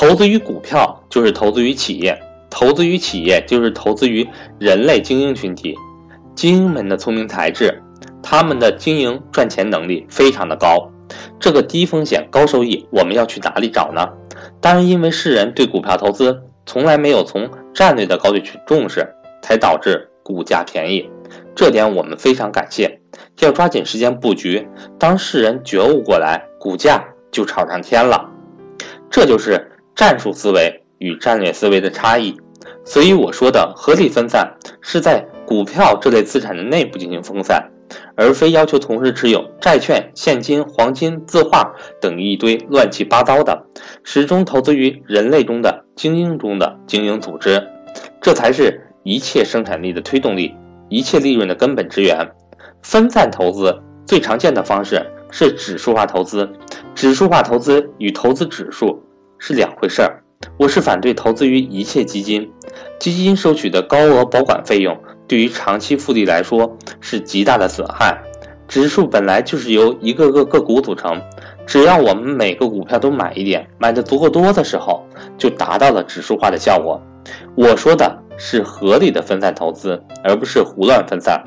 投资于股票就是投资于企业，投资于企业就是投资于人类精英群体。精英们的聪明才智，他们的经营赚钱能力非常的高。这个低风险高收益，我们要去哪里找呢？当然，因为世人对股票投资从来没有从战略的高度去重视，才导致股价便宜。这点我们非常感谢，要抓紧时间布局。当世人觉悟过来，股价就炒上天了。这就是战术思维与战略思维的差异。所以我说的合理分散，是在股票这类资产的内部进行分散，而非要求同时持有债券、现金、黄金、字画等一堆乱七八糟的。始终投资于人类中的精英中的精英组织，这才是一切生产力的推动力，一切利润的根本之源。分散投资最常见的方式是指数化投资，指数化投资与投资指数是两回事儿。我是反对投资于一切基金，基金收取的高额保管费用对于长期复利来说是极大的损害。指数本来就是由一个个个股组成。只要我们每个股票都买一点，买的足够多的时候，就达到了指数化的效果。我说的是合理的分散投资，而不是胡乱分散。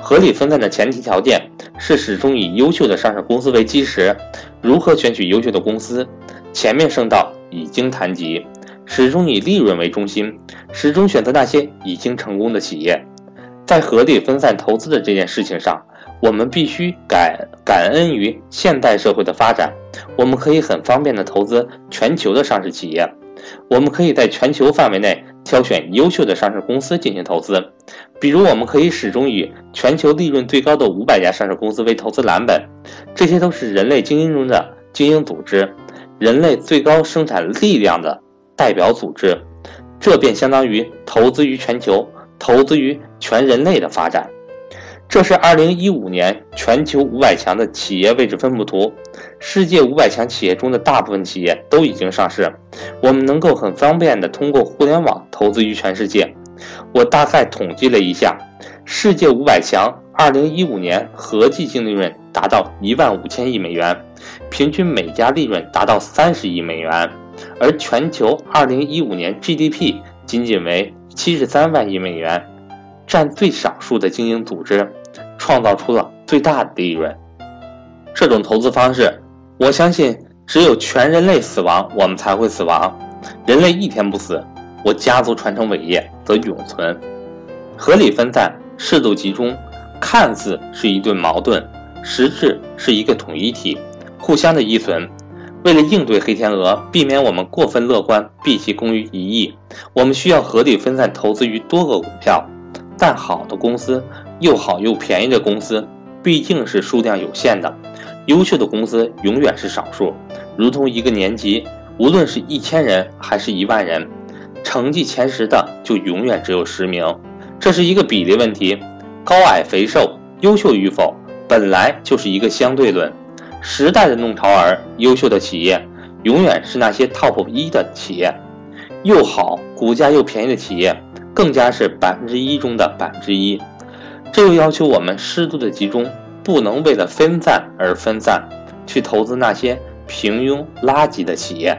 合理分散的前提条件是始终以优秀的上市公司为基石。如何选取优秀的公司？前面升到已经谈及，始终以利润为中心，始终选择那些已经成功的企业。在合理分散投资的这件事情上。我们必须感感恩于现代社会的发展，我们可以很方便的投资全球的上市企业，我们可以在全球范围内挑选优秀的上市公司进行投资，比如我们可以始终以全球利润最高的五百家上市公司为投资蓝本，这些都是人类精英中的精英组织，人类最高生产力量的代表组织，这便相当于投资于全球，投资于全人类的发展。这是二零一五年全球五百强的企业位置分布图。世界五百强企业中的大部分企业都已经上市，我们能够很方便的通过互联网投资于全世界。我大概统计了一下，世界五百强二零一五年合计净利润达到一万五千亿美元，平均每家利润达到三十亿美元，而全球二零一五年 GDP 仅仅为七十三万亿美元。占最少数的精英组织，创造出了最大的利润。这种投资方式，我相信只有全人类死亡，我们才会死亡。人类一天不死，我家族传承伟业则永存。合理分散，适度集中，看似是一对矛盾，实质是一个统一体，互相的依存。为了应对黑天鹅，避免我们过分乐观，毕其功于一役，我们需要合理分散投资于多个股票。但好的公司，又好又便宜的公司，毕竟是数量有限的，优秀的公司永远是少数。如同一个年级，无论是一千人还是一万人，成绩前十的就永远只有十名。这是一个比例问题，高矮肥瘦、优秀与否，本来就是一个相对论。时代的弄潮儿，优秀的企业永远是那些 top 一的企业，又好股价又便宜的企业。更加是百分之一中的百分之一，这又要求我们适度的集中，不能为了分散而分散，去投资那些平庸垃圾的企业。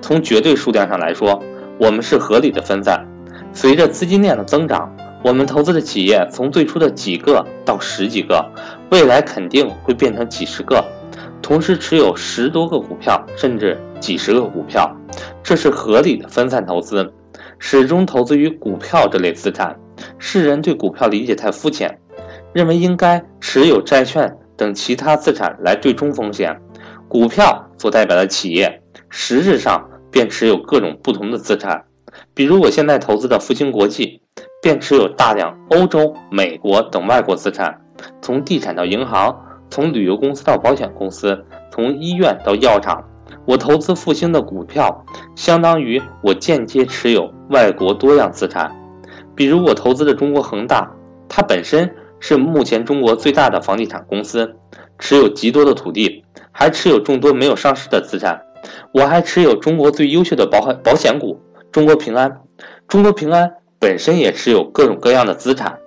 从绝对数量上来说，我们是合理的分散。随着资金链的增长，我们投资的企业从最初的几个到十几个，未来肯定会变成几十个。同时持有十多个股票，甚至几十个股票，这是合理的分散投资。始终投资于股票这类资产，世人对股票理解太肤浅，认为应该持有债券等其他资产来对冲风险。股票所代表的企业，实质上便持有各种不同的资产。比如我现在投资的复兴国际，便持有大量欧洲、美国等外国资产，从地产到银行，从旅游公司到保险公司，从医院到药厂。我投资复兴的股票，相当于我间接持有外国多样资产。比如我投资的中国恒大，它本身是目前中国最大的房地产公司，持有极多的土地，还持有众多没有上市的资产。我还持有中国最优秀的保保险股中国平安，中国平安本身也持有各种各样的资产、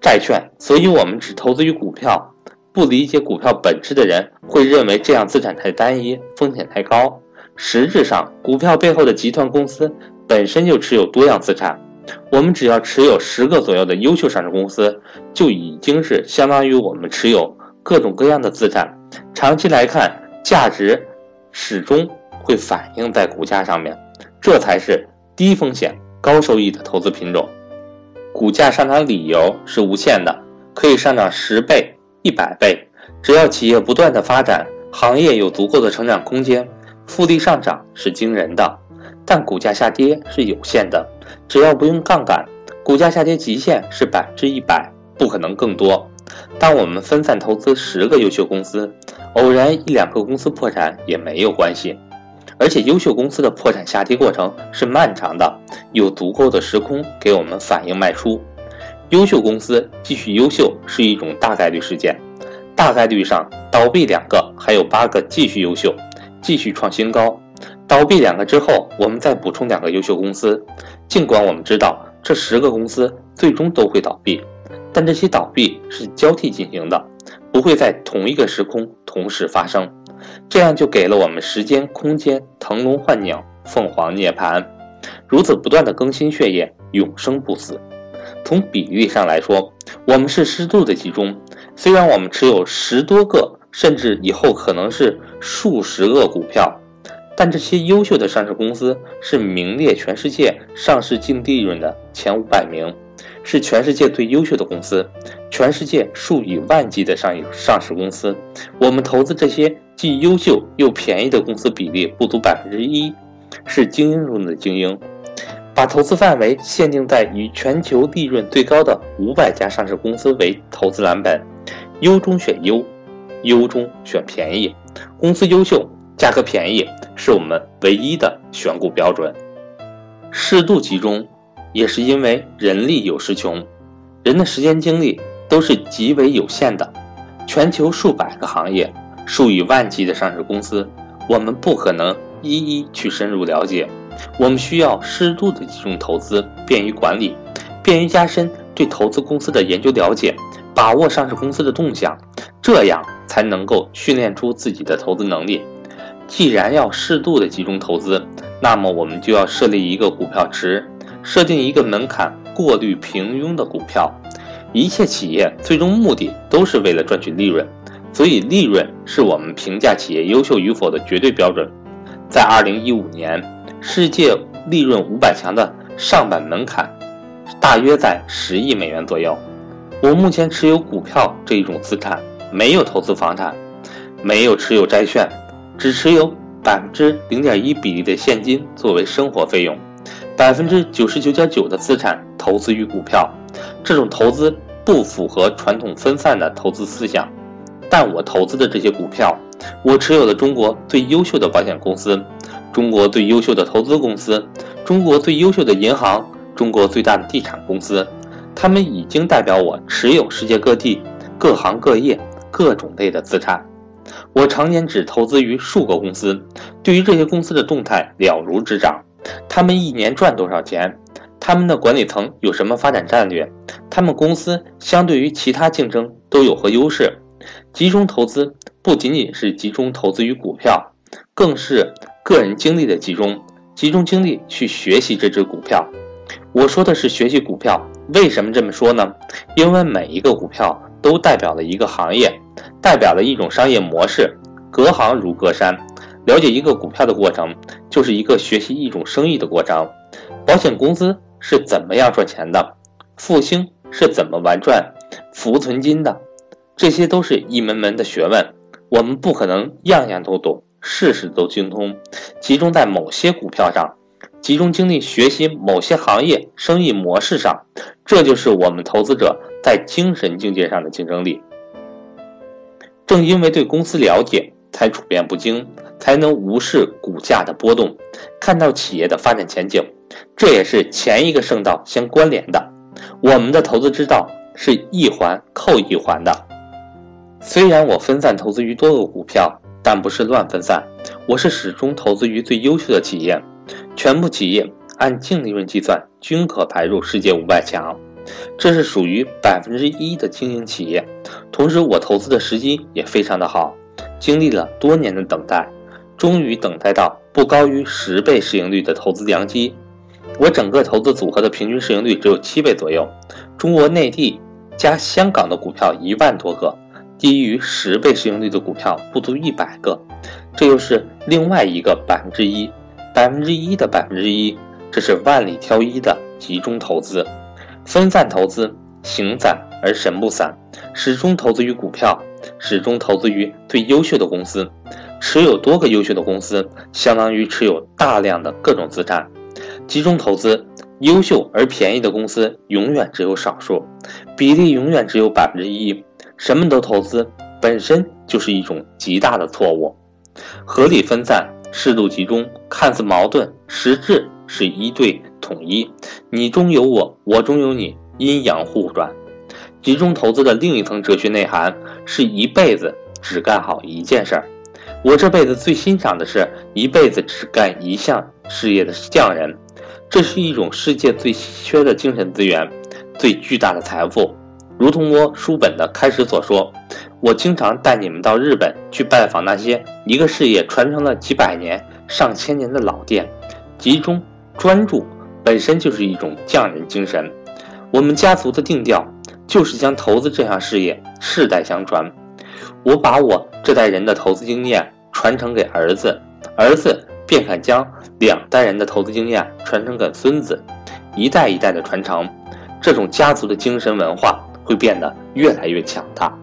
债券。所以，我们只投资于股票。不理解股票本质的人会认为这样资产太单一，风险太高。实质上，股票背后的集团公司本身就持有多样资产。我们只要持有十个左右的优秀上市公司，就已经是相当于我们持有各种各样的资产。长期来看，价值始终会反映在股价上面，这才是低风险高收益的投资品种。股价上涨理由是无限的，可以上涨十倍、一百倍，只要企业不断的发展，行业有足够的成长空间，复利上涨是惊人的。但股价下跌是有限的，只要不用杠杆，股价下跌极限是百分之一百，不可能更多。当我们分散投资十个优秀公司，偶然一两个公司破产也没有关系。而且优秀公司的破产下跌过程是漫长的，有足够的时空给我们反应卖出。优秀公司继续优秀是一种大概率事件，大概率上倒闭两个，还有八个继续优秀，继续创新高。倒闭两个之后，我们再补充两个优秀公司。尽管我们知道这十个公司最终都会倒闭，但这些倒闭是交替进行的，不会在同一个时空同时发生。这样就给了我们时间、空间腾笼换鸟、凤凰涅槃，如此不断的更新血液，永生不死。从比例上来说，我们是适度的集中。虽然我们持有十多个，甚至以后可能是数十个股票。但这些优秀的上市公司是名列全世界上市净利润的前五百名，是全世界最优秀的公司，全世界数以万计的上上市公司。我们投资这些既优秀又便宜的公司比例不足百分之一，是精英中的精英。把投资范围限定在以全球利润最高的五百家上市公司为投资蓝本，优中选优，优中选便宜，公司优秀。价格便宜是我们唯一的选股标准，适度集中也是因为人力有时穷，人的时间精力都是极为有限的。全球数百个行业，数以万计的上市公司，我们不可能一一去深入了解。我们需要适度的集中投资，便于管理，便于加深对投资公司的研究了解，把握上市公司的动向，这样才能够训练出自己的投资能力。既然要适度的集中投资，那么我们就要设立一个股票池，设定一个门槛，过滤平庸的股票。一切企业最终目的都是为了赚取利润，所以利润是我们评价企业优秀与否的绝对标准。在二零一五年，世界利润五百强的上板门槛大约在十亿美元左右。我目前持有股票这一种资产，没有投资房产，没有持有债券。只持有百分之零点一比例的现金作为生活费用，百分之九十九点九的资产投资于股票。这种投资不符合传统分散的投资思想，但我投资的这些股票，我持有的中国最优秀的保险公司、中国最优秀的投资公司、中国最优秀的银行、中国最大的地产公司，他们已经代表我持有世界各地各行各业各种类的资产。我常年只投资于数个公司，对于这些公司的动态了如指掌。他们一年赚多少钱？他们的管理层有什么发展战略？他们公司相对于其他竞争都有何优势？集中投资不仅仅是集中投资于股票，更是个人精力的集中，集中精力去学习这只股票。我说的是学习股票，为什么这么说呢？因为每一个股票都代表了一个行业。代表了一种商业模式，隔行如隔山。了解一个股票的过程，就是一个学习一种生意的过程。保险公司是怎么样赚钱的？复兴是怎么玩转浮存金的？这些都是一门门的学问。我们不可能样样都懂，事事都精通。集中在某些股票上，集中精力学习某些行业生意模式上，这就是我们投资者在精神境界上的竞争力。正因为对公司了解，才处变不惊，才能无视股价的波动，看到企业的发展前景。这也是前一个圣道相关联的。我们的投资之道是一环扣一环的。虽然我分散投资于多个股票，但不是乱分散，我是始终投资于最优秀的企业。全部企业按净利润计算，均可排入世界五百强。这是属于百分之一的经营企业，同时我投资的时机也非常的好，经历了多年的等待，终于等待到不高于十倍市盈率的投资良机。我整个投资组合的平均市盈率只有七倍左右，中国内地加香港的股票一万多个，低于十倍市盈率的股票不足一百个。这又是另外一个百分之一，百分之一的百分之一，这是万里挑一的集中投资。分散投资，形散而神不散，始终投资于股票，始终投资于最优秀的公司。持有多个优秀的公司，相当于持有大量的各种资产。集中投资，优秀而便宜的公司永远只有少数，比例永远只有百分之一。什么都投资，本身就是一种极大的错误。合理分散，适度集中，看似矛盾，实质是一对统一。你中有我，我中有你，阴阳互转。集中投资的另一层哲学内涵，是一辈子只干好一件事儿。我这辈子最欣赏的是一辈子只干一项事业的匠人，这是一种世界最稀缺的精神资源，最巨大的财富。如同我书本的开始所说，我经常带你们到日本去拜访那些一个事业传承了几百年、上千年的老店。集中专注本身就是一种匠人精神。我们家族的定调就是将投资这项事业世代相传。我把我这代人的投资经验传承给儿子，儿子便敢将两代人的投资经验传承给孙子，一代一代的传承，这种家族的精神文化。会变得越来越强大。